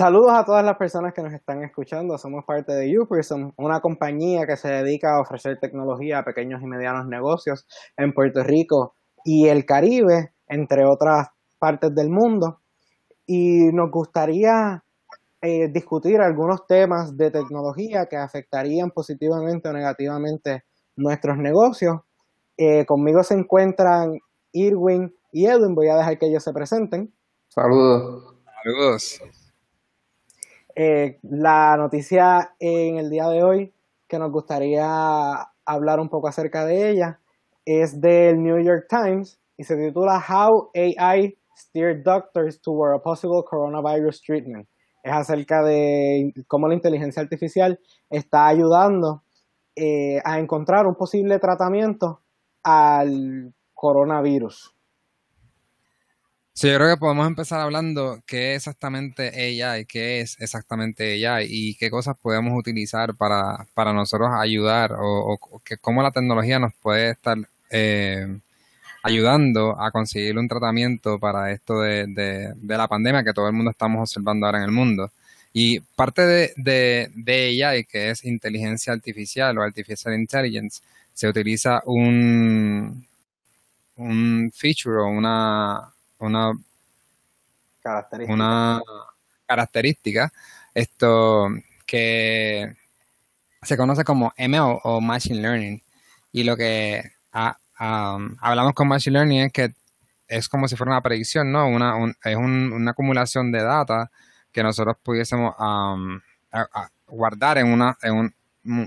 Saludos a todas las personas que nos están escuchando. Somos parte de YouPerson, una compañía que se dedica a ofrecer tecnología a pequeños y medianos negocios en Puerto Rico y el Caribe, entre otras partes del mundo. Y nos gustaría eh, discutir algunos temas de tecnología que afectarían positivamente o negativamente nuestros negocios. Eh, conmigo se encuentran Irwin y Edwin. Voy a dejar que ellos se presenten. Saludos. Saludos. Eh, la noticia en el día de hoy que nos gustaría hablar un poco acerca de ella es del New York Times y se titula How AI Steered Doctors Toward a Possible Coronavirus Treatment. Es acerca de cómo la inteligencia artificial está ayudando eh, a encontrar un posible tratamiento al coronavirus. Sí, yo creo que podemos empezar hablando qué es exactamente AI, qué es exactamente AI y qué cosas podemos utilizar para, para nosotros ayudar o, que cómo la tecnología nos puede estar eh, ayudando a conseguir un tratamiento para esto de, de, la pandemia que todo el mundo estamos observando ahora en el mundo. Y parte de, de, de AI, que es inteligencia artificial o artificial intelligence, se utiliza un, un feature o una, una característica. una característica esto que se conoce como ML o Machine Learning. Y lo que hablamos con Machine Learning es que es como si fuera una predicción, ¿no? Una, es una acumulación de data que nosotros pudiésemos guardar en, una, en, un,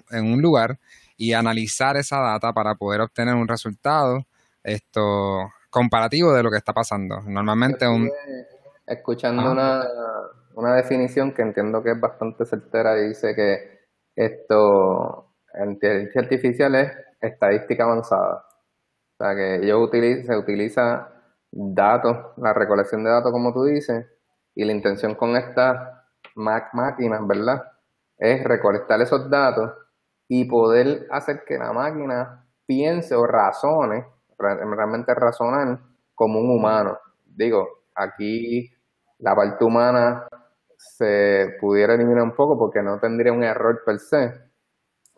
en un lugar y analizar esa data para poder obtener un resultado esto comparativo de lo que está pasando. Normalmente un... Escuchando una, una definición que entiendo que es bastante certera y dice que esto, inteligencia artificial es estadística avanzada. O sea, que ellos se utiliza datos, la recolección de datos, como tú dices, y la intención con estas máquinas, ¿verdad? Es recolectar esos datos y poder hacer que la máquina piense o razone realmente razonar como un humano. Digo, aquí la parte humana se pudiera eliminar un poco porque no tendría un error per se,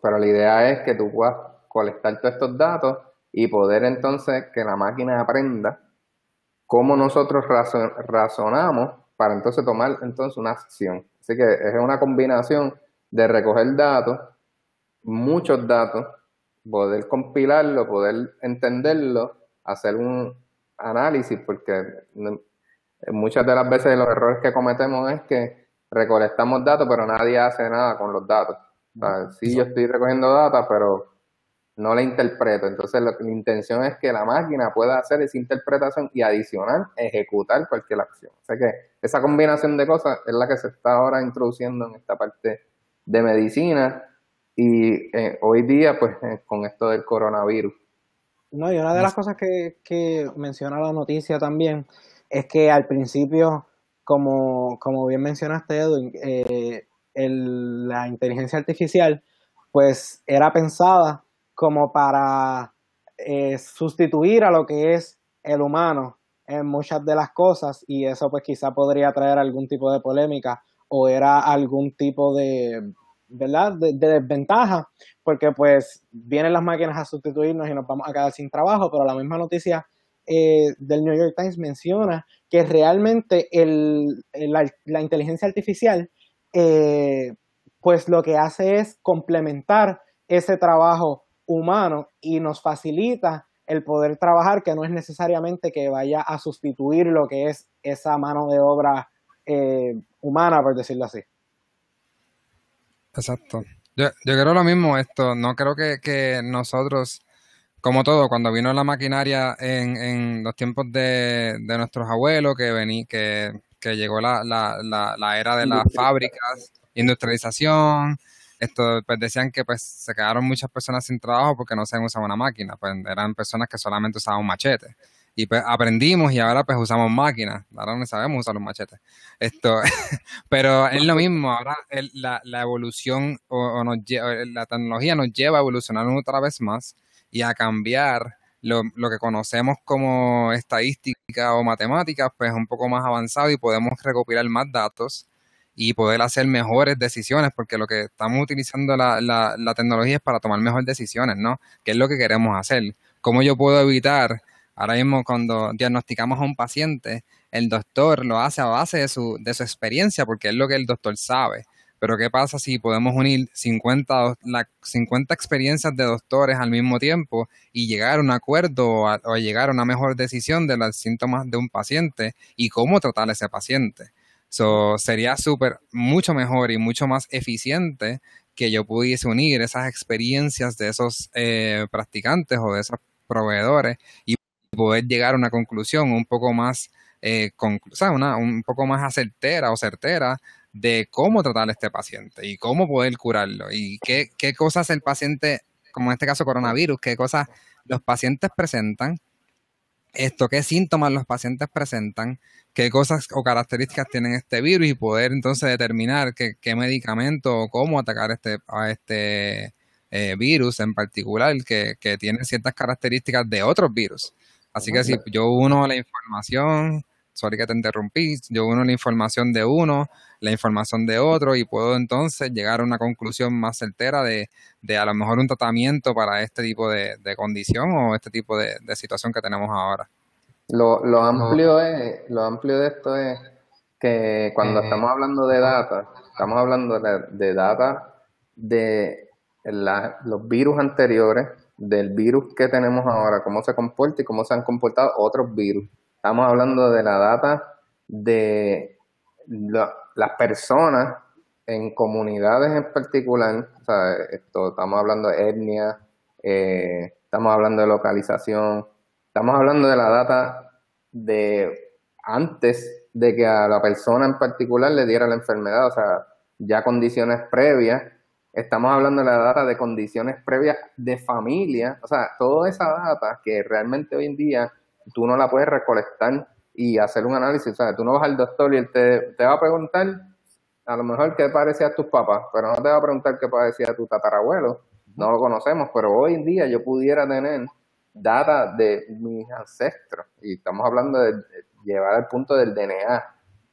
pero la idea es que tú puedas colectar todos estos datos y poder entonces que la máquina aprenda cómo nosotros razonamos para entonces tomar entonces una acción. Así que es una combinación de recoger datos, muchos datos, poder compilarlo, poder entenderlo, hacer un análisis, porque muchas de las veces los errores que cometemos es que recolectamos datos, pero nadie hace nada con los datos. O sí, yo estoy recogiendo datos, pero no la interpreto. Entonces, la intención es que la máquina pueda hacer esa interpretación y adicional ejecutar cualquier acción. O sea que esa combinación de cosas es la que se está ahora introduciendo en esta parte de medicina y eh, hoy día, pues, eh, con esto del coronavirus. No, y una de las cosas que, que menciona la noticia también es que al principio, como, como bien mencionaste, Edwin, eh, la inteligencia artificial, pues, era pensada como para sustituir a lo que es el humano en muchas de las cosas y eso pues quizá podría traer algún tipo de polémica o era algún tipo de, ¿verdad? De, desventaja, porque pues vienen las máquinas a sustituirnos y nos vamos a quedar sin trabajo, pero la misma noticia eh, del New York Times menciona que realmente el, la, inteligencia artificial eh, pues lo que hace es complementar ese trabajo humano y nos facilita el poder trabajar que no es necesariamente que vaya a sustituir lo que es esa mano de obra eh, humana, por decirlo así. Exacto. Yo, yo creo lo mismo esto. No creo que, que nosotros, como todo, cuando vino la maquinaria en, en los tiempos de, de nuestros abuelos, que vení, que, que llegó la, la, la, la era de las fábricas, industrialización, esto pues decían que pues se quedaron muchas personas sin trabajo porque no se usaba una máquina, pues eran personas que solamente usaban un machete y pues aprendimos y ahora pues usamos máquinas, ahora no sabemos usar los machetes. Esto, pero es lo mismo, ahora la, la, evolución o, nos la tecnología nos lleva a evolucionar otra vez más y a cambiar lo, lo, que conocemos como estadística o matemáticas, pues un poco más avanzado y podemos recopilar más datos y poder hacer mejores decisiones, porque lo que estamos utilizando la, la, la tecnología es para tomar mejores decisiones, ¿no? ¿Qué es lo que queremos hacer? ¿Cómo yo puedo evitar, ahora mismo cuando diagnosticamos a un paciente, el doctor lo hace a base de su, de su experiencia, porque es lo que el doctor sabe. Pero ¿qué pasa si podemos unir 50, la, 50 experiencias de doctores al mismo tiempo y llegar a un acuerdo o, o llegar a una mejor decisión de los síntomas de un paciente y cómo tratar a ese paciente? So, sería súper, mucho mejor y mucho más eficiente que yo pudiese unir esas experiencias de esos eh, practicantes o de esos proveedores y poder llegar a una conclusión un poco más, eh, una, un poco más acertera o certera de cómo tratar a este paciente y cómo poder curarlo y qué, qué cosas el paciente, como en este caso coronavirus, qué cosas los pacientes presentan, esto, qué síntomas los pacientes presentan, qué cosas o características tienen este virus y poder entonces determinar qué, qué medicamento o cómo atacar este, a este eh, virus en particular que, que tiene ciertas características de otros virus. Así que si yo uno la información, sorry que te interrumpí, yo uno la información de uno, la información de otro y puedo entonces llegar a una conclusión más certera de, de a lo mejor un tratamiento para este tipo de, condición o este tipo de, situación que tenemos ahora. Lo, lo amplio es, lo amplio de esto es que cuando eh, estamos hablando de data, estamos hablando de, de data de la, los virus anteriores, del virus que tenemos ahora, cómo se comporta y cómo se han comportado otros virus. Estamos hablando de la data de las personas en comunidades en particular, o sea, esto, estamos hablando de etnia, eh, estamos hablando de localización, estamos hablando de la data de antes de que a la persona en particular le diera la enfermedad, o sea, ya condiciones previas Estamos hablando de la data de condiciones previas de familia, o sea, toda esa data que realmente hoy en día tú no la puedes recolectar y hacer un análisis, o sea, tú no vas al doctor y él te, va a preguntar a lo mejor qué parecía a tus papás, pero no te va a preguntar qué parecía a tu tatarabuelo, no lo conocemos, pero hoy en día yo pudiera tener data de mis ancestros. Y estamos hablando de llevar al punto del DNA,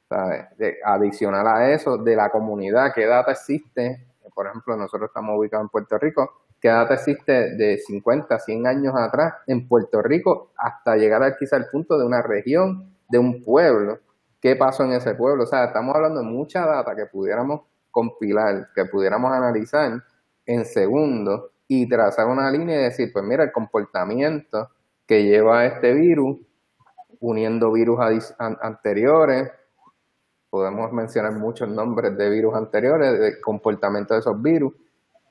¿sabes? De, adicional a eso, de la comunidad, qué data existe por ejemplo, nosotros estamos ubicados en Puerto Rico, ¿qué data existe de 50, 100 años atrás en Puerto Rico hasta llegar quizá al punto de una región, de un pueblo? ¿Qué pasó en ese pueblo? O sea, estamos hablando de mucha data que pudiéramos compilar, que pudiéramos analizar en segundos y trazar una línea y decir, pues mira, el comportamiento que lleva este virus, uniendo virus anteriores, podemos mencionar muchos nombres de virus anteriores, de comportamiento de esos virus,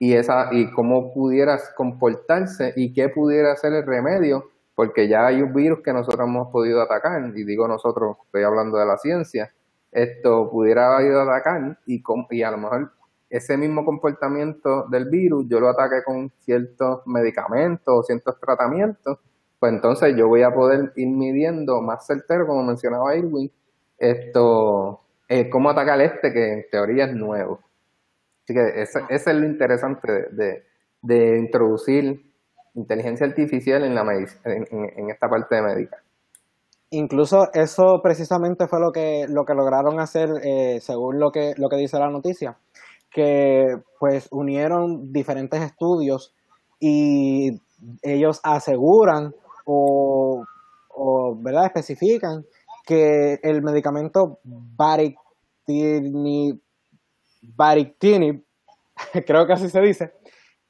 y, esa, y cómo pudieras comportarse y qué pudiera ser el remedio, porque ya hay un virus que nosotros hemos podido atacar, y digo nosotros, estoy hablando de la ciencia, esto pudiera haber ido a atacar y, y a lo mejor ese mismo comportamiento del virus yo lo ataque con ciertos medicamentos o ciertos tratamientos, pues entonces yo voy a poder ir midiendo más certero, como mencionaba Irwin, esto, eh, cómo atacar este que en teoría es nuevo. Así que ese, es lo interesante de, introducir inteligencia artificial en, la en, esta parte de médica. Incluso eso precisamente fue lo que, lo que lograron hacer, eh, según lo que, lo que dice la noticia, que pues unieron diferentes estudios y ellos aseguran o, o ¿verdad? especifican que el medicamento Baric Barictinib, creo que así se dice,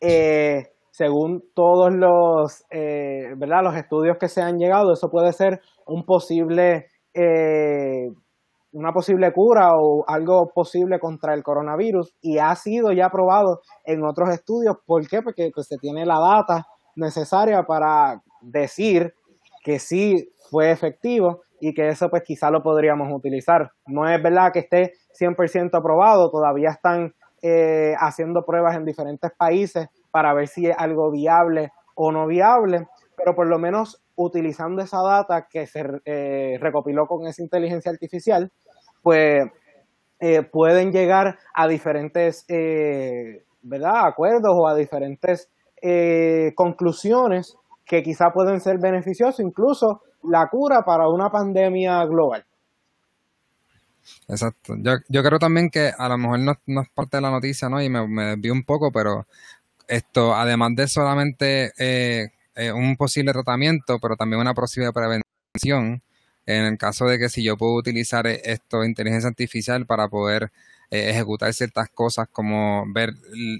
eh, según todos los, eh, ¿verdad? los estudios que se han llegado, eso puede ser un posible, eh, una posible cura o algo posible contra el coronavirus y ha sido ya probado en otros estudios. ¿Por qué? Porque pues, se tiene la data necesaria para decir que sí fue efectivo y que eso pues quizá lo podríamos utilizar. No es verdad que esté 100% aprobado, todavía están eh, haciendo pruebas en diferentes países para ver si es algo viable o no viable, pero por lo menos utilizando esa data que se eh, recopiló con esa inteligencia artificial, pues eh, pueden llegar a diferentes ¿verdad? acuerdos o a diferentes conclusiones que quizá pueden ser beneficiosas, incluso la cura para una pandemia global. Exacto. Yo, yo creo también que a lo mejor no, no es parte de la noticia, ¿no? Y me, me desvío un poco, pero esto, además de solamente eh, eh, un posible tratamiento, pero también una posible prevención, en el caso de que si yo puedo utilizar esto, inteligencia artificial, para poder eh, ejecutar ciertas cosas como ver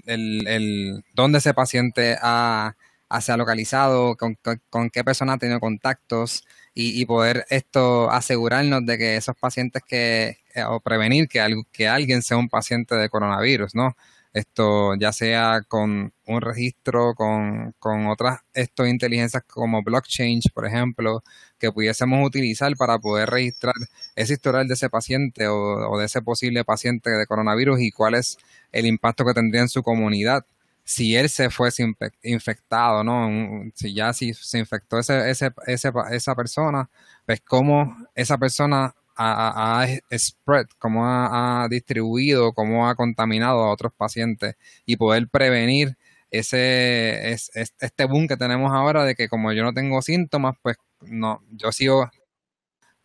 el, el, dónde ese paciente ha, se ha localizado, con, con, qué persona ha tenido contactos y, poder esto asegurarnos de que esos pacientes que, o prevenir que, que alguien sea un paciente de coronavirus, ¿no? esto ya sea con un registro, con, con otras esto, inteligencias como blockchain, por ejemplo, que pudiésemos utilizar para poder registrar ese historial de ese paciente o, de ese posible paciente de coronavirus y cuál es el impacto que tendría en su comunidad si él se fuese infectado, ¿no? Si ya si se infectó ese, ese, ese, esa persona, pues cómo esa persona ha, spread, cómo ha, distribuido, cómo ha contaminado a otros pacientes y poder prevenir ese es, este boom que tenemos ahora de que como yo no tengo síntomas, pues no, yo sigo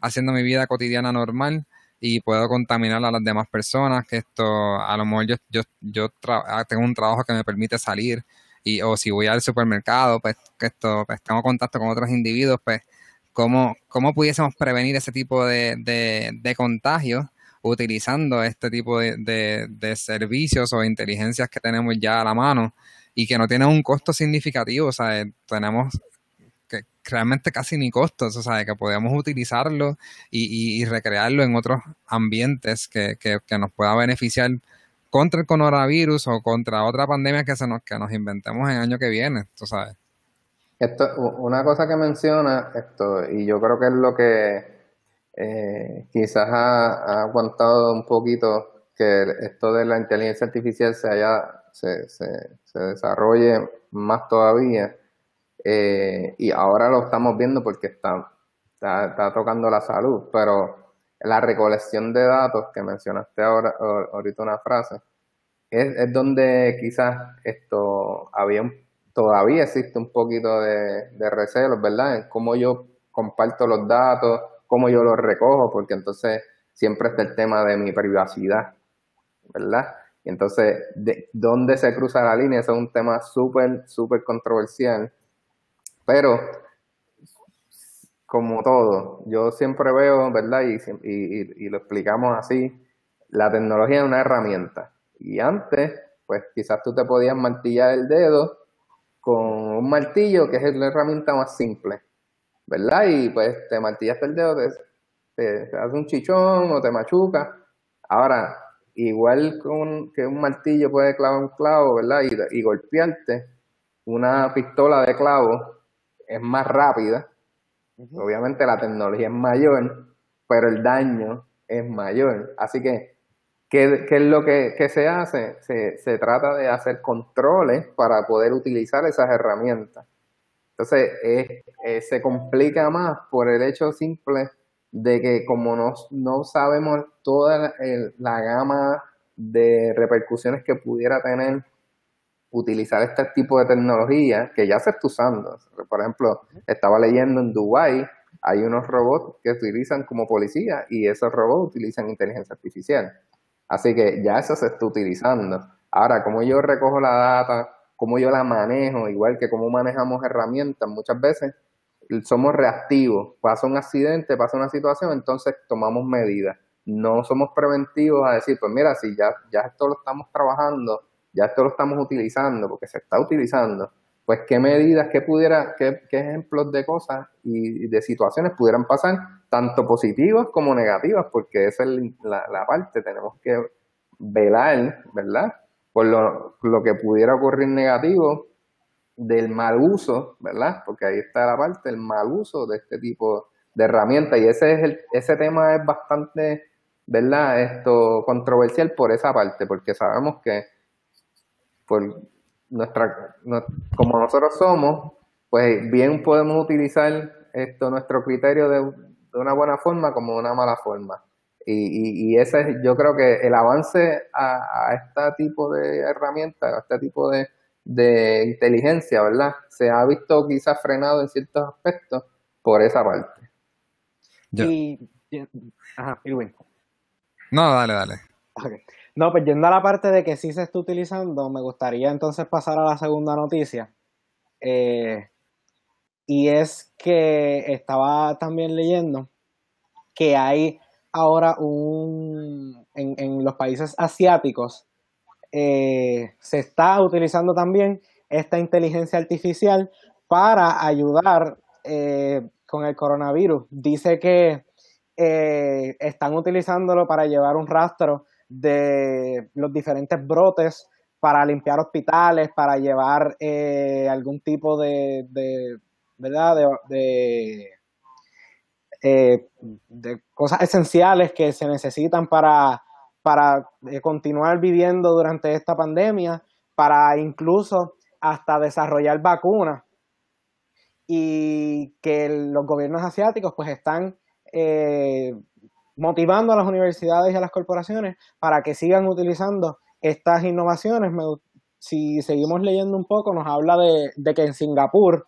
haciendo mi vida cotidiana normal y puedo contaminar a las demás personas, que esto, a lo mejor yo, yo, yo ah, tengo un trabajo que me permite salir y o si voy al supermercado, pues que esto, pues tengo contacto con otros individuos, pues cómo, cómo pudiésemos prevenir ese tipo de, de, contagios utilizando este tipo de, servicios o inteligencias que tenemos ya a la mano y que no tienen un costo significativo, o sea, tenemos que realmente casi ni costos, o sea, que podemos utilizarlo y, recrearlo en otros ambientes que, nos pueda beneficiar contra el coronavirus o contra otra pandemia que se nos, que nos inventemos en el año que viene, tú sabes. Esto, una cosa que menciona, esto, y yo creo que es lo que eh, quizás ha, aguantado un poquito que esto de la inteligencia artificial se haya, se, se, desarrolle más todavía. Eh, y ahora lo estamos viendo porque está, está, tocando la salud, pero la recolección de datos que mencionaste ahora, ahorita una frase, es, es donde quizás esto había un todavía existe un poquito de, de recelos, ¿verdad? En cómo yo comparto los datos, cómo yo los recojo, porque entonces siempre está el tema de mi privacidad, ¿verdad? Y entonces, de, ¿dónde se cruza la línea? Eso es un tema súper, súper controversial. Pero, como todo, yo siempre veo, ¿verdad? Y, y, lo explicamos así, la tecnología es una herramienta. Y antes, pues quizás tú te podías martillar el dedo con un martillo, que es la herramienta más simple, ¿verdad? Y pues te martillaste el dedo, te, te, hace un chichón o te machuca. Ahora, igual con, que un martillo puede clavar un clavo, ¿verdad? Y, y golpearte, una pistola de clavo es más rápida. Obviamente la tecnología es mayor, pero el daño es mayor. Así que ¿Qué, es lo que, se hace? Se, trata de hacer controles para poder utilizar esas herramientas. Entonces, eh, se complica más por el hecho simple de que como no, no sabemos toda la, gama de repercusiones que pudiera tener utilizar este tipo de tecnología que ya se está usando. Por ejemplo, estaba leyendo en Dubai hay unos robots que utilizan como policía y esos robots utilizan inteligencia artificial. Así que ya eso se está utilizando. Ahora, como yo recojo la data, cómo yo la manejo, igual que cómo manejamos herramientas, muchas veces somos reactivos. Pasa un accidente, pasa una situación, entonces tomamos medidas. No somos preventivos a decir, pues mira, si ya, ya esto lo estamos trabajando, ya esto lo estamos utilizando, porque se está utilizando, pues qué medidas, qué pudiera, qué, qué ejemplos de cosas y de situaciones pudieran pasar tanto positivas como negativas, porque esa es la, parte, tenemos que velar, ¿verdad? Por lo, lo, que pudiera ocurrir negativo del mal uso, ¿verdad? Porque ahí está la parte, el mal uso de este tipo de herramientas. Y ese es el, ese tema es bastante, ¿verdad? Esto controversial por esa parte, porque sabemos que por nuestra, como nosotros somos, pues bien podemos utilizar esto nuestro criterio de, de una buena forma como de una mala forma. Y, y, ese es, yo creo que el avance a, este tipo de herramientas, a este tipo de, de inteligencia, ¿verdad? Se ha visto quizás frenado en ciertos aspectos por esa parte. Y, ajá, No, dale, dale. No, pues yendo a la parte de que sí se está utilizando, me gustaría entonces pasar a la segunda noticia. Eh, y es que estaba también leyendo que hay ahora un, en, los países asiáticos, eh, se está utilizando también esta inteligencia artificial para ayudar eh, con el coronavirus. Dice que están utilizándolo para llevar un rastro de los diferentes brotes, para limpiar hospitales, para llevar algún tipo de, ¿verdad? de eh, de cosas esenciales que se necesitan para, para eh, continuar viviendo durante esta pandemia, para incluso hasta desarrollar vacunas y que los gobiernos asiáticos pues están eh, motivando a las universidades y a las corporaciones para que sigan utilizando estas innovaciones. si seguimos leyendo un poco, nos habla de, que en Singapur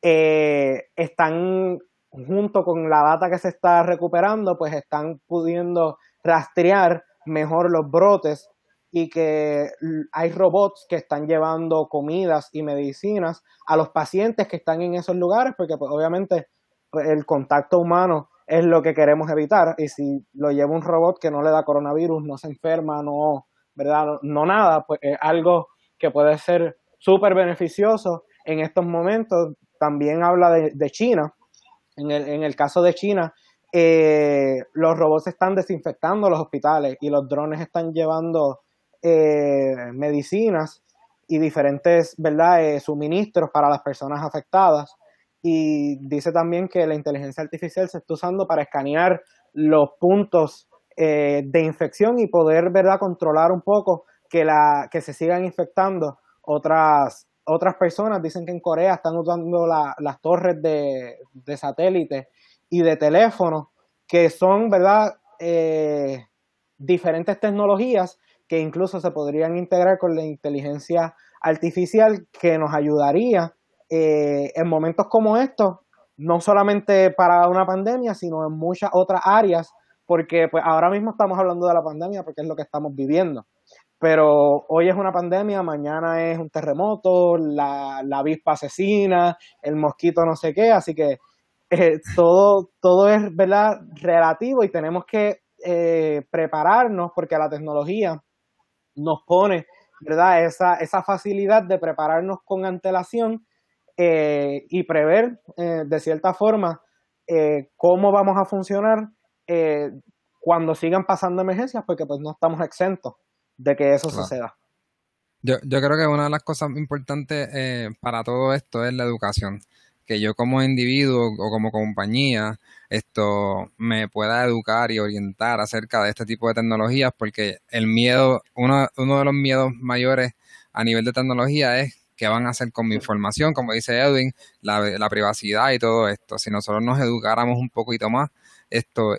están junto con la data que se está recuperando, pues están pudiendo rastrear mejor los brotes y que hay robots que están llevando comidas y medicinas a los pacientes que están en esos lugares, porque pues, obviamente el contacto humano es lo que queremos evitar y si lo lleva un robot que no le da coronavirus, no se enferma, no, ¿verdad? No, nada, pues es algo que puede ser súper beneficioso en estos momentos. También habla de China, en el, en el caso de China, eh, los robots están desinfectando los hospitales y los drones están llevando eh, medicinas y diferentes ¿verdad? Eh, suministros para las personas afectadas. Y dice también que la inteligencia artificial se está usando para escanear los puntos de infección y poder ¿verdad? controlar un poco que, la, que se sigan infectando otras, otras personas dicen que en Corea están usando las torres de, satélite y de teléfono, que son, ¿verdad?, eh, diferentes tecnologías que incluso se podrían integrar con la inteligencia artificial que nos ayudaría eh, en momentos como estos, no solamente para una pandemia, sino en muchas otras áreas, porque pues ahora mismo estamos hablando de la pandemia porque es lo que estamos viviendo pero hoy es una pandemia, mañana es un terremoto, la, la avispa asesina, el mosquito no sé qué, así que eh, todo, todo es ¿verdad? relativo y tenemos que eh, prepararnos porque la tecnología nos pone ¿verdad? Esa, esa facilidad de prepararnos con antelación eh, y prever de cierta forma cómo vamos a funcionar cuando sigan pasando emergencias porque pues no estamos exentos de que eso suceda. Yo, yo creo que una de las cosas importantes eh, para todo esto es la educación. Que yo como individuo o como compañía esto me pueda educar y orientar acerca de este tipo de tecnologías porque el miedo, uno, uno de los miedos mayores a nivel de tecnología es qué van a hacer con mi información, como dice Edwin, la, la privacidad y todo esto. Si nosotros nos educáramos un poquito más, esto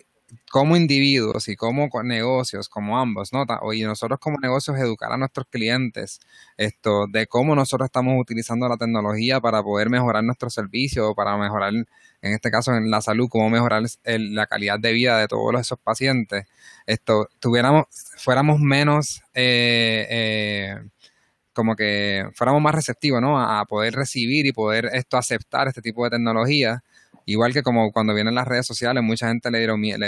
como individuos y como negocios, como ambos, ¿no? Y nosotros como negocios educar a nuestros clientes esto de cómo nosotros estamos utilizando la tecnología para poder mejorar nuestro servicio, para mejorar, en este caso, en la salud, cómo mejorar la calidad de vida de todos esos pacientes. Esto, tuviéramos, fuéramos menos, eh, eh, como que fuéramos más receptivos, ¿no? A poder recibir y poder esto aceptar este tipo de tecnología Igual que como cuando vienen las redes sociales, mucha gente le,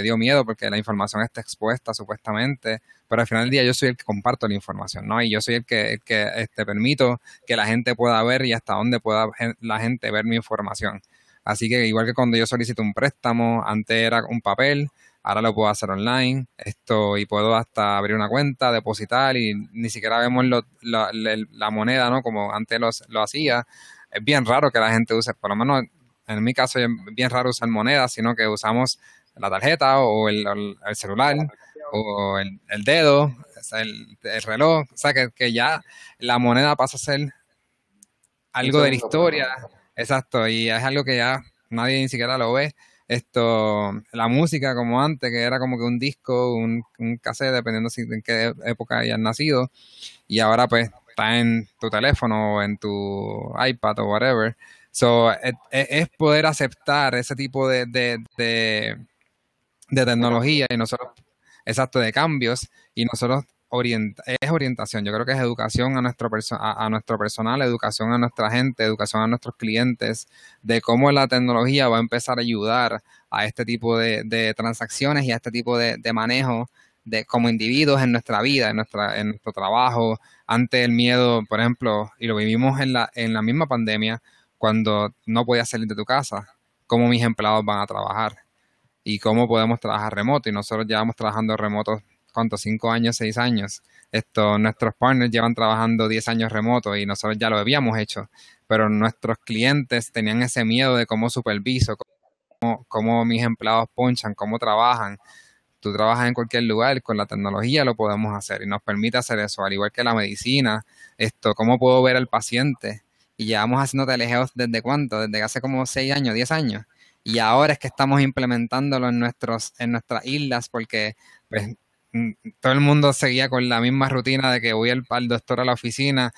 dio miedo porque la información está expuesta supuestamente, pero al final del día yo soy el que comparto la información, ¿no? Y yo soy el que, que este, permito que la gente pueda ver y hasta dónde pueda la gente ver mi información. Así que igual que cuando yo solicito un préstamo, antes era un papel, ahora lo puedo hacer online, esto y puedo hasta abrir una cuenta, depositar y ni siquiera vemos la, moneda, ¿no? Como antes lo hacía. Es bien raro que la gente use, por lo menos en mi caso es bien raro usar monedas, sino que usamos la tarjeta o el, celular o el, dedo, el, reloj, o sea que, ya la moneda pasa a ser algo de la historia, exacto, y es algo que ya nadie ni siquiera lo ve. Esto, la música como antes, que era como que un disco, un, un cassette, dependiendo si, en qué época hayas nacido, y ahora pues está en tu teléfono o en tu iPad o whatever. So, es, poder aceptar ese tipo de, de, de, tecnología y nosotros exacto de cambios y nosotros es orientación, yo creo que es educación a nuestro, a, nuestro personal, educación a nuestra gente, educación a nuestros clientes, de cómo la tecnología va a empezar a ayudar a este tipo de, transacciones y a este tipo de, manejo de como individuos en nuestra vida, en, nuestra, en nuestro trabajo, ante el miedo, por ejemplo, y lo vivimos en la, en la misma pandemia, cuando no podías salir de tu casa, cómo mis empleados van a trabajar y cómo podemos trabajar remoto. Y nosotros llevamos trabajando remoto ¿cuántos? Cinco años, seis años. Esto, nuestros partners llevan trabajando diez años remoto y nosotros ya lo habíamos hecho, pero nuestros clientes tenían ese miedo de cómo superviso, cómo, cómo mis empleados ponchan, cómo trabajan. Tú trabajas en cualquier lugar, con la tecnología lo podemos hacer y nos permite hacer eso, al igual que la medicina, esto, cómo puedo ver al paciente. Y llevamos haciendo telegeos desde cuánto, desde hace como seis años, diez años y ahora es que estamos implementándolo en nuestros en nuestras islas porque pues, todo el mundo seguía con la misma rutina de que voy al, doctor a la oficina,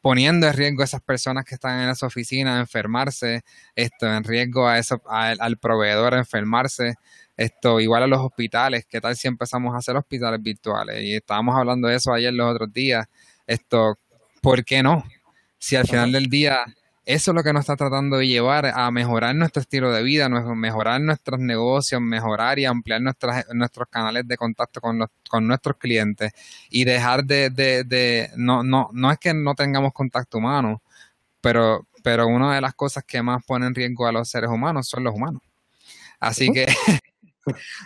poniendo en riesgo a esas personas que están en esa oficina a enfermarse, esto, en riesgo a eso, al proveedor a enfermarse, esto, igual a los hospitales, ¿qué tal si empezamos a hacer hospitales virtuales? Y estábamos hablando de eso ayer los otros días, esto, ¿por qué no? Si al final del día eso es lo que nos está tratando de llevar a mejorar nuestro estilo de vida, mejorar nuestros negocios, mejorar y ampliar nuestras, nuestros canales de contacto con, los, con nuestros clientes y dejar de, de, de, no, no, no es que no tengamos contacto humano, pero, pero una de las cosas que más pone en riesgo a los seres humanos son los humanos. Así que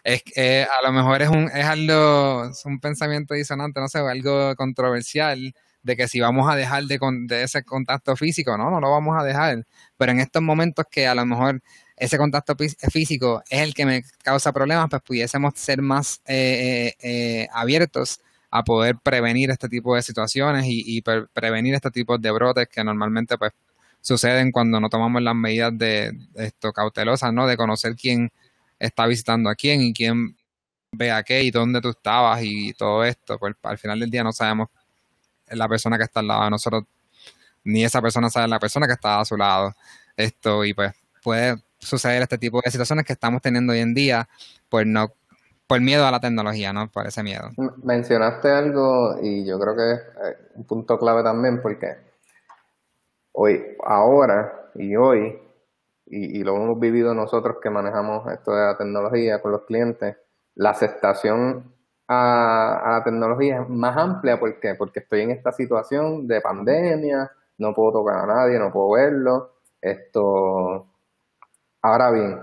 es que a lo mejor es un, es algo, es un pensamiento disonante, no sé, algo controversial, de que si vamos a dejar de, de ese contacto físico, no, no lo vamos a dejar. Pero en estos momentos que a lo mejor ese contacto físico es el que me causa problemas, pues pudiésemos ser más eh, eh, eh, abiertos a poder prevenir este tipo de situaciones y, prevenir este tipo de brotes que normalmente pues suceden cuando no tomamos las medidas de, esto cautelosas, ¿no? De conocer quién está visitando a quién y quién ve a qué y dónde tú estabas y todo esto. Pues al final del día no sabemos la persona que está al lado de nosotros, ni esa persona sabe la persona que está a su lado. Esto, y pues puede suceder este tipo de situaciones que estamos teniendo hoy en día, pues no por miedo a la tecnología, ¿no? Por ese miedo. Mencionaste algo y yo creo que es eh, un punto clave también porque hoy, ahora y hoy, y, lo hemos vivido nosotros que manejamos esto de la tecnología con los clientes, la aceptación a, la tecnología más amplia. ¿Por qué? Porque estoy en esta situación de pandemia, no puedo tocar a nadie, no puedo verlo. Esto. Ahora bien,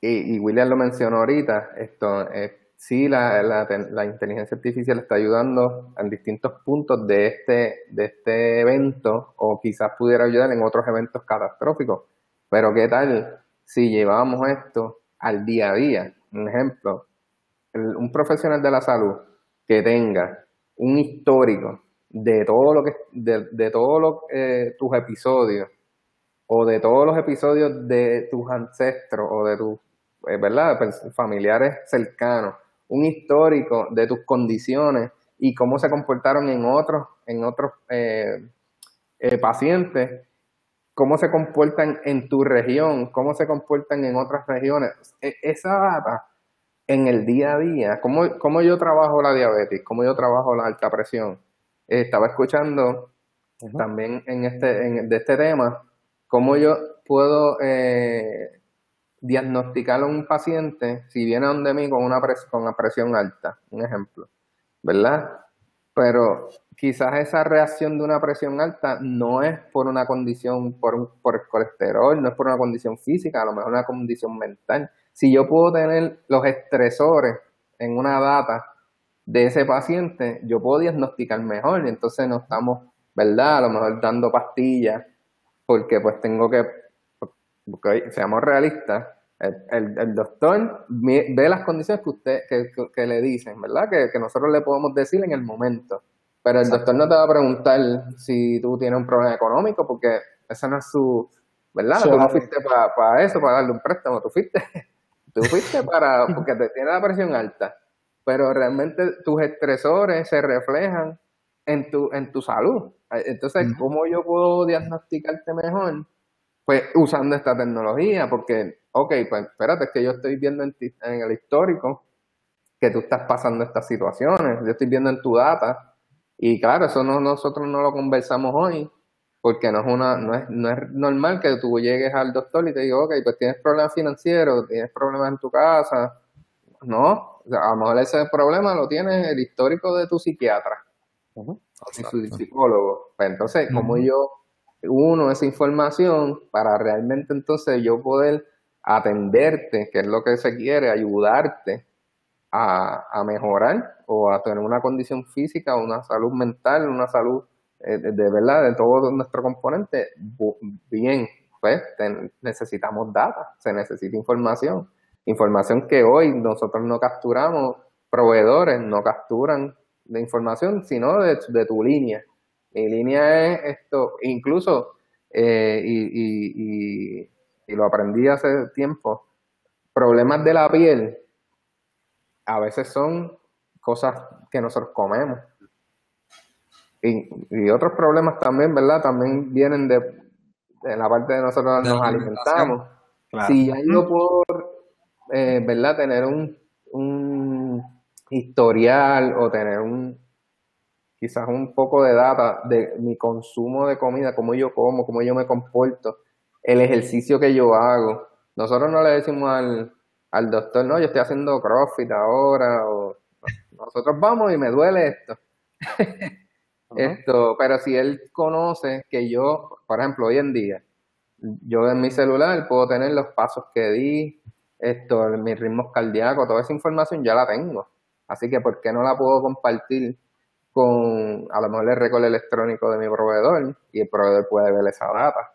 y, William lo mencionó ahorita, esto eh, sí la, la, inteligencia artificial está ayudando en distintos puntos de este, de este evento, o quizás pudiera ayudar en otros eventos catastróficos. Pero ¿qué tal si llevamos esto al día a día? Un ejemplo, un profesional de la salud que tenga un histórico de todo lo que de, de todos eh, tus episodios o de todos los episodios de tus ancestros o de tus eh, ¿verdad? familiares cercanos, un histórico de tus condiciones y cómo se comportaron en otros en otros eh, pacientes, cómo se comportan en tu región, cómo se comportan en otras regiones. E, esa data en el día a día, ¿cómo, cómo yo trabajo la diabetes? ¿Cómo yo trabajo la alta presión? estaba escuchando también en este, en, de este tema, cómo yo puedo eh, diagnosticar a un paciente si viene donde mí con una, con una presión alta, un ejemplo, ¿verdad? Pero quizás esa reacción de una presión alta no es por una condición, por, por el colesterol, no es por una condición física, a lo mejor una condición mental si yo puedo tener los estresores en una data de ese paciente, yo puedo diagnosticar mejor y entonces no estamos, ¿verdad? A lo mejor dando pastillas, porque pues tengo que, seamos realistas, el, doctor ve las condiciones que usted que, le dicen, ¿verdad? Que, nosotros le podemos decir en el momento. Pero el doctor no te va a preguntar si tú tienes un problema económico, porque esa no es su, ¿verdad? tú no fuiste para eso, para darle un préstamo, tú fuiste Tú fuiste para, porque te tiene la presión alta, pero realmente tus estresores se reflejan en tu, en tu salud. Entonces, ¿cómo yo puedo diagnosticarte mejor? Pues usando esta tecnología, porque, ok, pues espérate, es que yo estoy viendo en, el histórico que tú estás pasando estas situaciones. Yo estoy viendo en tu data y claro, eso no, nosotros no lo conversamos hoy porque no es, una, no, es, no es normal que tú llegues al doctor y te diga, ok, pues tienes problemas financieros, tienes problemas en tu casa. No, a lo mejor ese problema lo tienes el histórico de tu psiquiatra o de su psicólogo. Pues entonces, como yo uno esa información para realmente entonces yo poder atenderte, que es lo que se quiere, ayudarte a, mejorar o a tener una condición física, una salud mental, una salud eh, de, verdad, de todo nuestro componente, bien, pues necesitamos data, se necesita información. Información que hoy nosotros no capturamos, proveedores no capturan de información, sino de, de tu línea. Mi línea es esto, incluso, eh, y, y, y lo aprendí hace tiempo, problemas de la piel a veces son cosas que nosotros comemos. Y, otros problemas también, ¿verdad? También vienen de, la parte de nosotros nos alimentamos. Si hay yo por, eh, ¿verdad? Tener un, un historial o tener un quizás un poco de data de mi consumo de comida, cómo yo como, cómo yo me comporto, el ejercicio que yo hago. Nosotros no le decimos al, al doctor, no, yo estoy haciendo CrossFit ahora, o nosotros vamos y me duele esto. Esto, pero si él conoce que yo, por ejemplo, hoy en día, yo en mi celular puedo tener los pasos que di, esto, mis ritmos cardíacos, toda esa información ya la tengo. Así que, ¿por qué no la puedo compartir con, a lo mejor el récord electrónico de mi proveedor? Y el proveedor puede ver esa data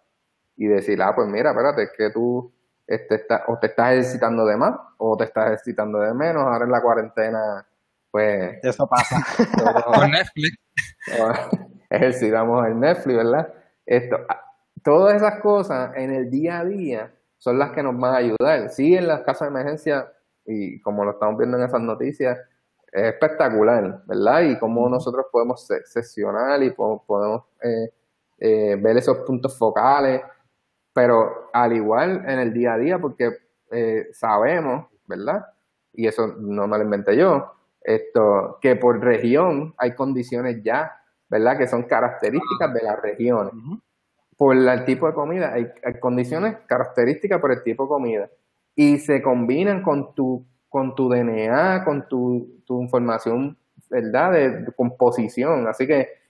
y decir, ah, pues mira, espérate, es que tú este, está, o te estás ejercitando de más o te estás ejercitando de menos. Ahora en la cuarentena, pues... Eso pasa. Con Netflix. Ejercitamos en Netflix, ¿verdad? Esto, todas esas cosas en el día a día son las que nos van a ayudar. Sí, en las casas de emergencia, y como lo estamos viendo en esas noticias, es espectacular, ¿verdad? Y cómo nosotros podemos sesionar y podemos, eh, eh, ver esos puntos focales pero al igual en el día a día, porque eh, sabemos, ¿verdad? Y eso no me lo inventé yo, esto, que por región hay condiciones ya, ¿verdad? Que son características de las regiones. Por el tipo de comida, hay, condiciones características por el tipo de comida. Y se combinan con tu, con tu DNA, con tu, tu información, ¿verdad? de composición. Así que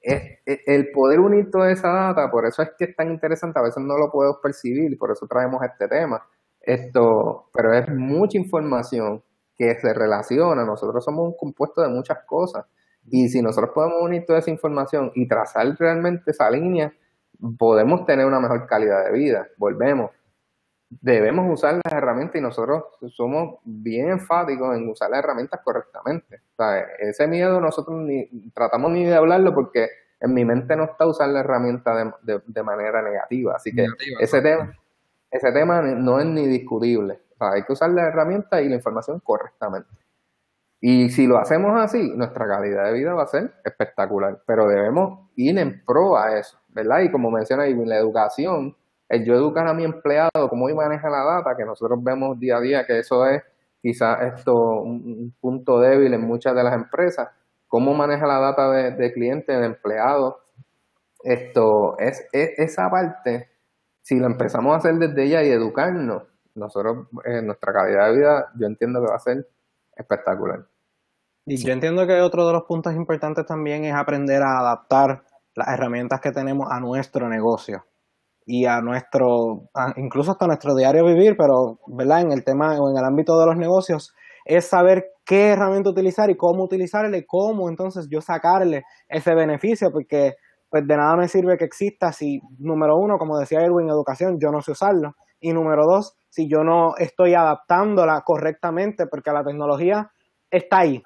es, el poder unir toda esa data, por eso es que es tan interesante, a veces no lo puedo percibir, por eso traemos este tema. Esto, pero es mucha información que se relaciona, nosotros somos un compuesto de muchas cosas. Y si nosotros podemos unir toda esa información y trazar realmente esa línea, podemos tener una mejor calidad de vida. Volvemos debemos usar las herramientas y nosotros somos bien enfáticos en usar las herramientas correctamente. O sea, ese miedo nosotros ni tratamos ni de hablarlo porque en mi mente no está usar la herramienta de, manera negativa. Así que ese tema, ese tema no es ni discutible. Hay que usar la herramienta y la información correctamente. Y si lo hacemos así, nuestra calidad de vida va a ser espectacular. Pero debemos ir en pro a eso, ¿verdad? Y como menciona ahí, la educación el yo educar a mi empleado cómo maneja la data, que nosotros vemos día a día que eso es quizás esto un, punto débil en muchas de las empresas, cómo maneja la data de, clientes, de empleados, esto es, esa parte, si lo empezamos a hacer desde ya y educarnos, nosotros, en eh, nuestra calidad de vida, yo entiendo que va a ser espectacular. Y yo entiendo que otro de los puntos importantes también es aprender a adaptar las herramientas que tenemos a nuestro negocio y a nuestro, incluso hasta nuestro diario vivir, pero ¿verdad? en el tema o en el ámbito de los negocios, es saber qué herramienta utilizar y cómo utilizarle, cómo entonces yo sacarle ese beneficio, porque pues de nada me sirve que exista si, número uno, como decía Erwin, educación, yo no sé usarlo, y número dos, si yo no estoy adaptándola correctamente, porque la tecnología está ahí.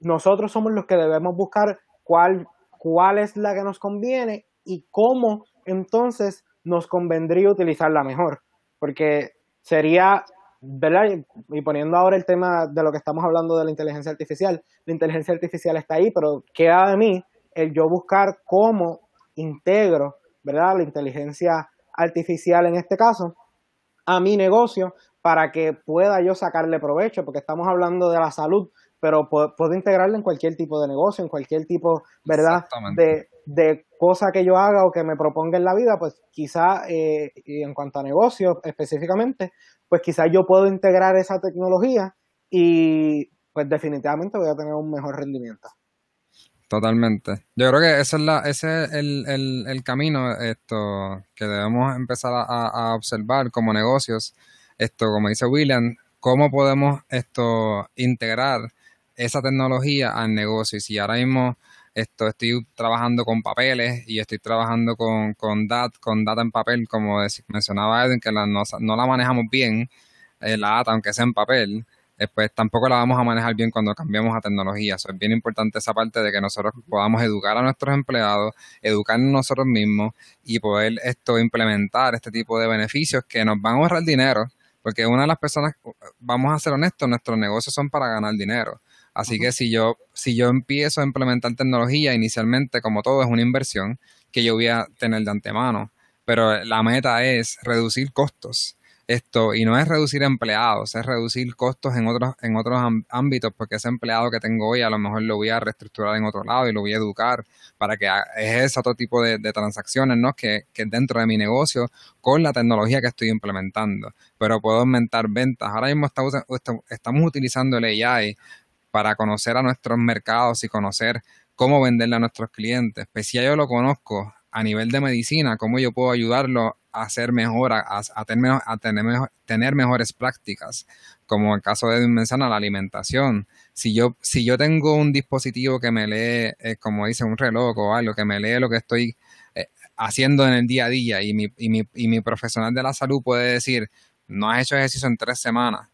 Nosotros somos los que debemos buscar cuál, cuál es la que nos conviene y cómo entonces nos convendría utilizarla mejor, porque sería, ¿verdad? Y poniendo ahora el tema de lo que estamos hablando de la inteligencia artificial, la inteligencia artificial está ahí, pero queda de mí el yo buscar cómo integro, ¿verdad? La inteligencia artificial en este caso a mi negocio para que pueda yo sacarle provecho, porque estamos hablando de la salud, pero puedo, puedo en cualquier tipo de negocio, en cualquier tipo, ¿verdad? De, de cosa que yo haga o que me proponga en la vida, pues quizá eh, en cuanto a negocios específicamente, pues quizá yo puedo integrar esa tecnología y pues definitivamente voy a tener un mejor rendimiento. Totalmente. Yo creo que ese es, la, ese es el, el, camino esto, que debemos empezar a, observar como negocios. Esto, como dice William, cómo podemos esto integrar esa tecnología al negocio. Y si ahora mismo esto, estoy trabajando con papeles y estoy trabajando con, data, con data en papel, como mencionaba Edwin, que la, no, no, la manejamos bien, eh, la data, aunque sea en papel, pues tampoco la vamos a manejar bien cuando cambiemos a tecnología. es bien importante esa parte de que nosotros podamos educar a nuestros empleados, educarnos nosotros mismos y poder esto implementar este tipo de beneficios que nos van a ahorrar dinero, porque una de las personas, vamos a ser honestos, nuestros negocios son para ganar dinero. Así que si yo, si yo empiezo a implementar tecnología, inicialmente, como todo, es una inversión que yo voy a tener de antemano. Pero la meta es reducir costos esto, y no es reducir empleados, es reducir costos en otros, en otros ámbitos, porque ese empleado que tengo hoy a lo mejor lo voy a reestructurar en otro lado y lo voy a educar para que ejerza otro tipo de, transacciones, ¿no? Que, que dentro de mi negocio con la tecnología que estoy implementando. Pero puedo aumentar ventas. Ahora mismo estamos, estamos utilizando el AI para conocer a nuestros mercados y conocer cómo venderle a nuestros clientes. Pues si ya yo lo conozco a nivel de medicina, cómo yo puedo ayudarlo a hacer mejor, a, tener, a tener, tener, mejores prácticas, como el caso de mencionar la alimentación. Si yo, si yo tengo un dispositivo que me lee, eh, como dice un reloj o algo, que me lee lo que estoy eh, haciendo en el día a día y mi, y, mi, y mi profesional de la salud puede decir, no has hecho ejercicio en tres semanas,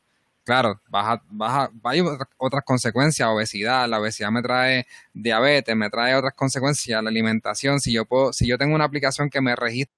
claro, vas a, hay otras consecuencias, obesidad, la obesidad me trae diabetes, me trae otras consecuencias, la alimentación, si yo puedo, si yo tengo una aplicación que me registra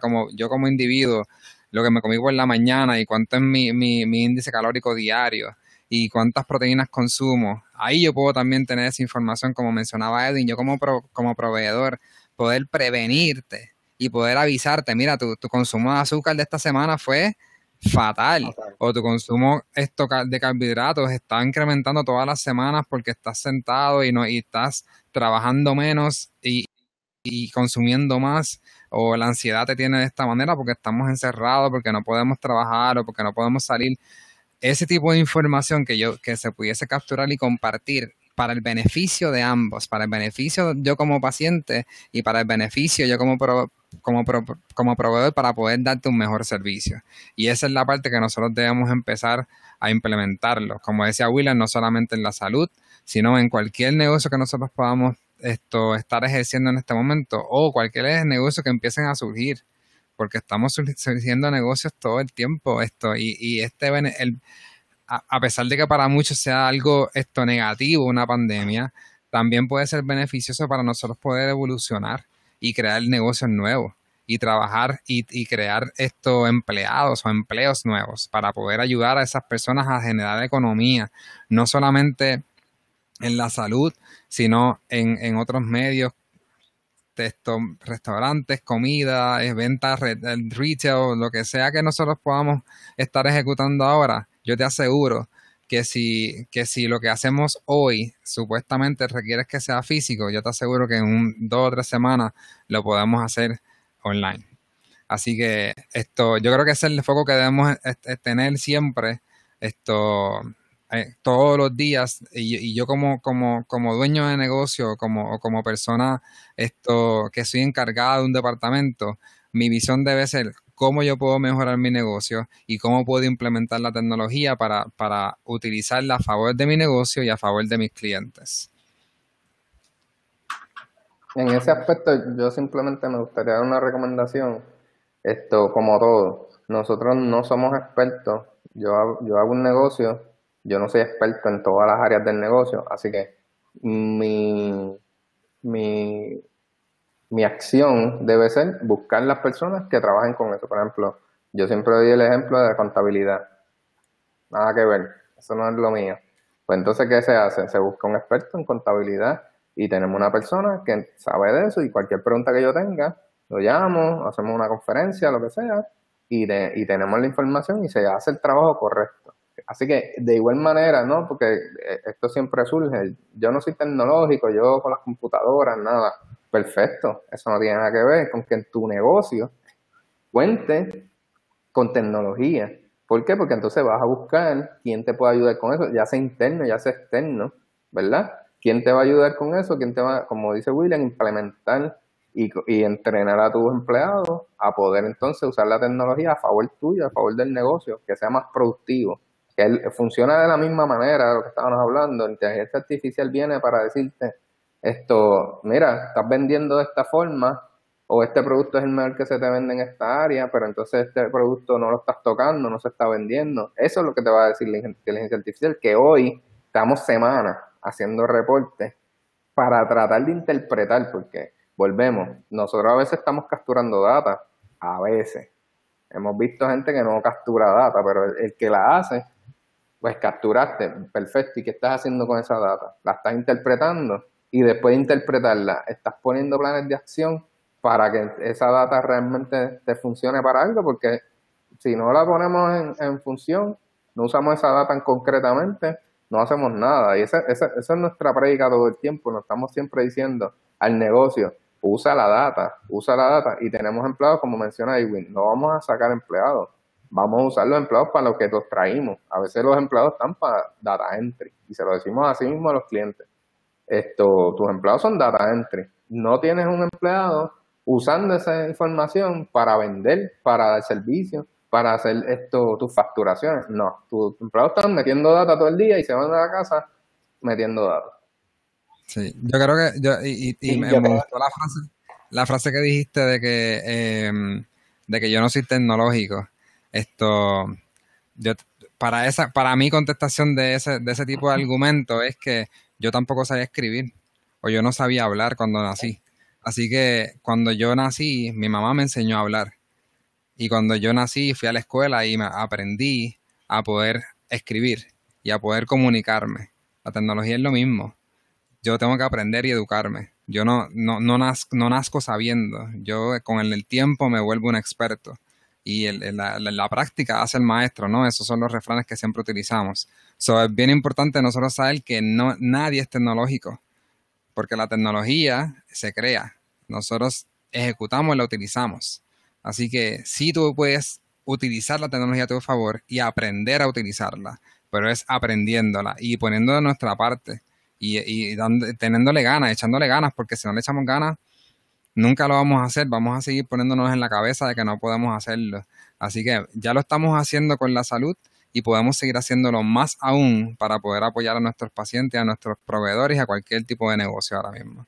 como yo como individuo, lo que me comí por la mañana y cuánto es mi, mi, índice calórico diario y cuántas proteínas consumo, ahí yo puedo también tener esa información, como mencionaba Edwin, yo como, como proveedor, poder prevenirte y poder avisarte, mira, tu, tu consumo de azúcar de esta semana fue fatal. O tu consumo de carbohidratos está incrementando todas las semanas porque estás sentado y no y estás trabajando menos y, consumiendo más o la ansiedad te tiene de esta manera porque estamos encerrados, porque no podemos trabajar o porque no podemos salir. Ese tipo de información que yo que se pudiese capturar y compartir para el beneficio de ambos, para el beneficio yo como paciente y para el beneficio yo como, como, como proveedor para poder darte un mejor servicio. Y esa es la parte que nosotros debemos empezar a implementarlo. Como decía William, no solamente en la salud, sino en cualquier negocio que nosotros podamos esto, estar ejerciendo en este momento o cualquier negocio que empiecen a surgir porque estamos surgiendo negocios todo el tiempo esto y, y este el, a, pesar de que para muchos sea algo esto negativo, una pandemia, también puede ser beneficioso para nosotros poder evolucionar y crear negocios nuevos y trabajar y, crear estos empleados o empleos nuevos para poder ayudar a esas personas a generar economía, no solamente en la salud, sino en, en otros medios, restaurantes, comida, ventas, retail, lo que sea que nosotros podamos estar ejecutando ahora, yo te aseguro que si, que si lo que hacemos hoy supuestamente requiere que sea físico, yo te aseguro que en un, dos o tres semanas lo podemos hacer online. Así que esto, yo creo que ese es el foco que debemos tener siempre, esto, eh, todos los días, y, yo como, como, como dueño de negocio, como, como persona esto, que soy encargada de un departamento, mi visión debe ser cómo yo puedo mejorar mi negocio y cómo puedo implementar la tecnología para, para utilizarla a favor de mi negocio y a favor de mis clientes. En ese aspecto, yo simplemente me gustaría dar una recomendación. Esto, como todo, nosotros no somos expertos. Yo, yo hago un negocio, yo no soy experto en todas las áreas del negocio, así que mi, mi mi acción debe ser buscar las personas que trabajen con eso. Por ejemplo, yo siempre doy el ejemplo de la contabilidad. Nada que ver, eso no es lo mío. Pues entonces, ¿qué se hace? Se busca un experto en contabilidad y tenemos una persona que sabe de eso y cualquier pregunta que yo tenga, lo llamo, hacemos una conferencia, lo que sea, y, y tenemos la información y se hace el trabajo correcto. Así que de igual manera, ¿no? Porque eh, esto siempre surge, yo no soy tecnológico, yo con las computadoras, nada. Perfecto, eso no tiene nada que ver con que tu negocio cuente con tecnología. ¿Por qué? Porque entonces vas a buscar quién te puede ayudar con eso, ya sea interno, ya sea externo, ¿verdad? ¿Quién te va a ayudar con eso? ¿Quién te va, como dice William, implementar y, y entrenar a tus empleados a poder entonces usar la tecnología a favor tuyo, a favor del negocio, que sea más productivo? que funciona de la misma manera de lo que estábamos hablando. La inteligencia artificial viene para decirte esto, mira, estás vendiendo de esta forma o este producto es el mejor que se te vende en esta área, pero entonces este producto no lo estás tocando, no se está vendiendo. Eso es lo que te va a decir la inteligencia artificial, que hoy estamos semanas haciendo reportes para tratar de interpretar, porque volvemos, nosotros a veces estamos capturando data, a veces. Hemos visto gente que no captura data, pero el que la hace pues capturaste, perfecto, ¿y qué estás haciendo con esa data? La estás interpretando y después de interpretarla, estás poniendo planes de acción para que esa data realmente te funcione para algo, porque si no la ponemos en, función, no usamos esa data concretamente, no hacemos nada. Y esa, esa, esa es nuestra prédica todo el tiempo, nos estamos siempre diciendo al negocio, usa la data, usa la data, y tenemos empleados, como menciona Edwin, no vamos a sacar empleados, vamos a usar los empleados para lo que los traímos. A veces los empleados están para data entry y se lo decimos así mismo a los clientes. Esto, tus empleados son data entry. No tienes un empleado usando esa información para vender, para dar servicio, para hacer esto, tus facturaciones. No, tus empleados están metiendo data todo el día y se van a la casa metiendo data. Sí, yo creo que, yo, y, me, gustó la frase, la frase que dijiste de que, eh, de que yo no soy tecnológico. Esto, para esa, para mi contestación de ese, de ese tipo de argumento es que yo tampoco sabía escribir o yo no sabía hablar cuando nací. Así que cuando yo nací, mi mamá me enseñó a hablar. Y cuando yo nací, fui a la escuela y me aprendí a poder escribir y a poder comunicarme. La tecnología es lo mismo. Yo tengo que aprender y educarme. Yo no, no, no, no nazco sabiendo. Yo con el tiempo me vuelvo un experto y el, la, práctica hace el maestro, ¿no? Esos son los refranes que siempre utilizamos. So, es bien importante nosotros saber que no, nadie es tecnológico, porque la tecnología se crea, nosotros ejecutamos y la utilizamos. Así que sí tú puedes utilizar la tecnología a tu favor y aprender a utilizarla, pero es aprendiéndola y poniendo de nuestra parte y, y teniéndole ganas, echándole ganas, porque si no le echamos ganas, nunca lo vamos a hacer, vamos a seguir poniéndonos en la cabeza de que no podemos hacerlo. Así que ya lo estamos haciendo con la salud y podemos seguir haciéndolo más aún para poder apoyar a nuestros pacientes, a nuestros proveedores a cualquier tipo de negocio ahora mismo.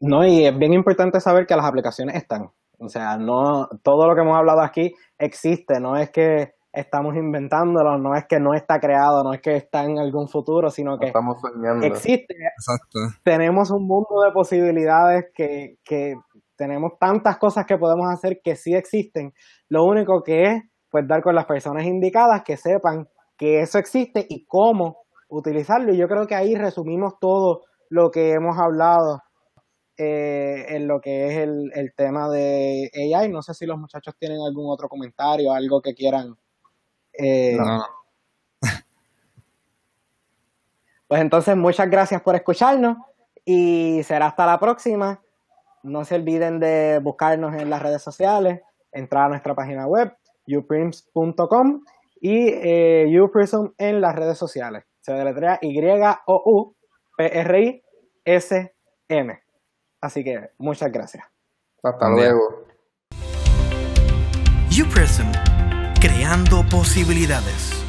No, y es bien importante saber que las aplicaciones están. O sea, no todo lo que hemos hablado aquí existe, no es que estamos inventándolo, no es que no está creado, no es que está en algún futuro, sino que estamos soñando. existe. Tenemos un mundo de posibilidades que, que tenemos tantas cosas que podemos hacer que sí existen. Lo único que es pues dar con las personas indicadas que sepan que eso existe y cómo utilizarlo. Y yo creo que ahí resumimos todo lo que hemos hablado eh, en lo que es el, el tema de AI. No sé si los muchachos tienen algún otro comentario, algo que quieran eh, pues entonces, muchas gracias por escucharnos y será hasta la próxima. No se olviden de buscarnos en las redes sociales, entrar a nuestra página web, uprims.com y eh, uprism en las redes sociales. Se deletrea Y-O-U-P-R-I-S-M. Así que muchas gracias. Hasta luego. Uprism creando posibilidades.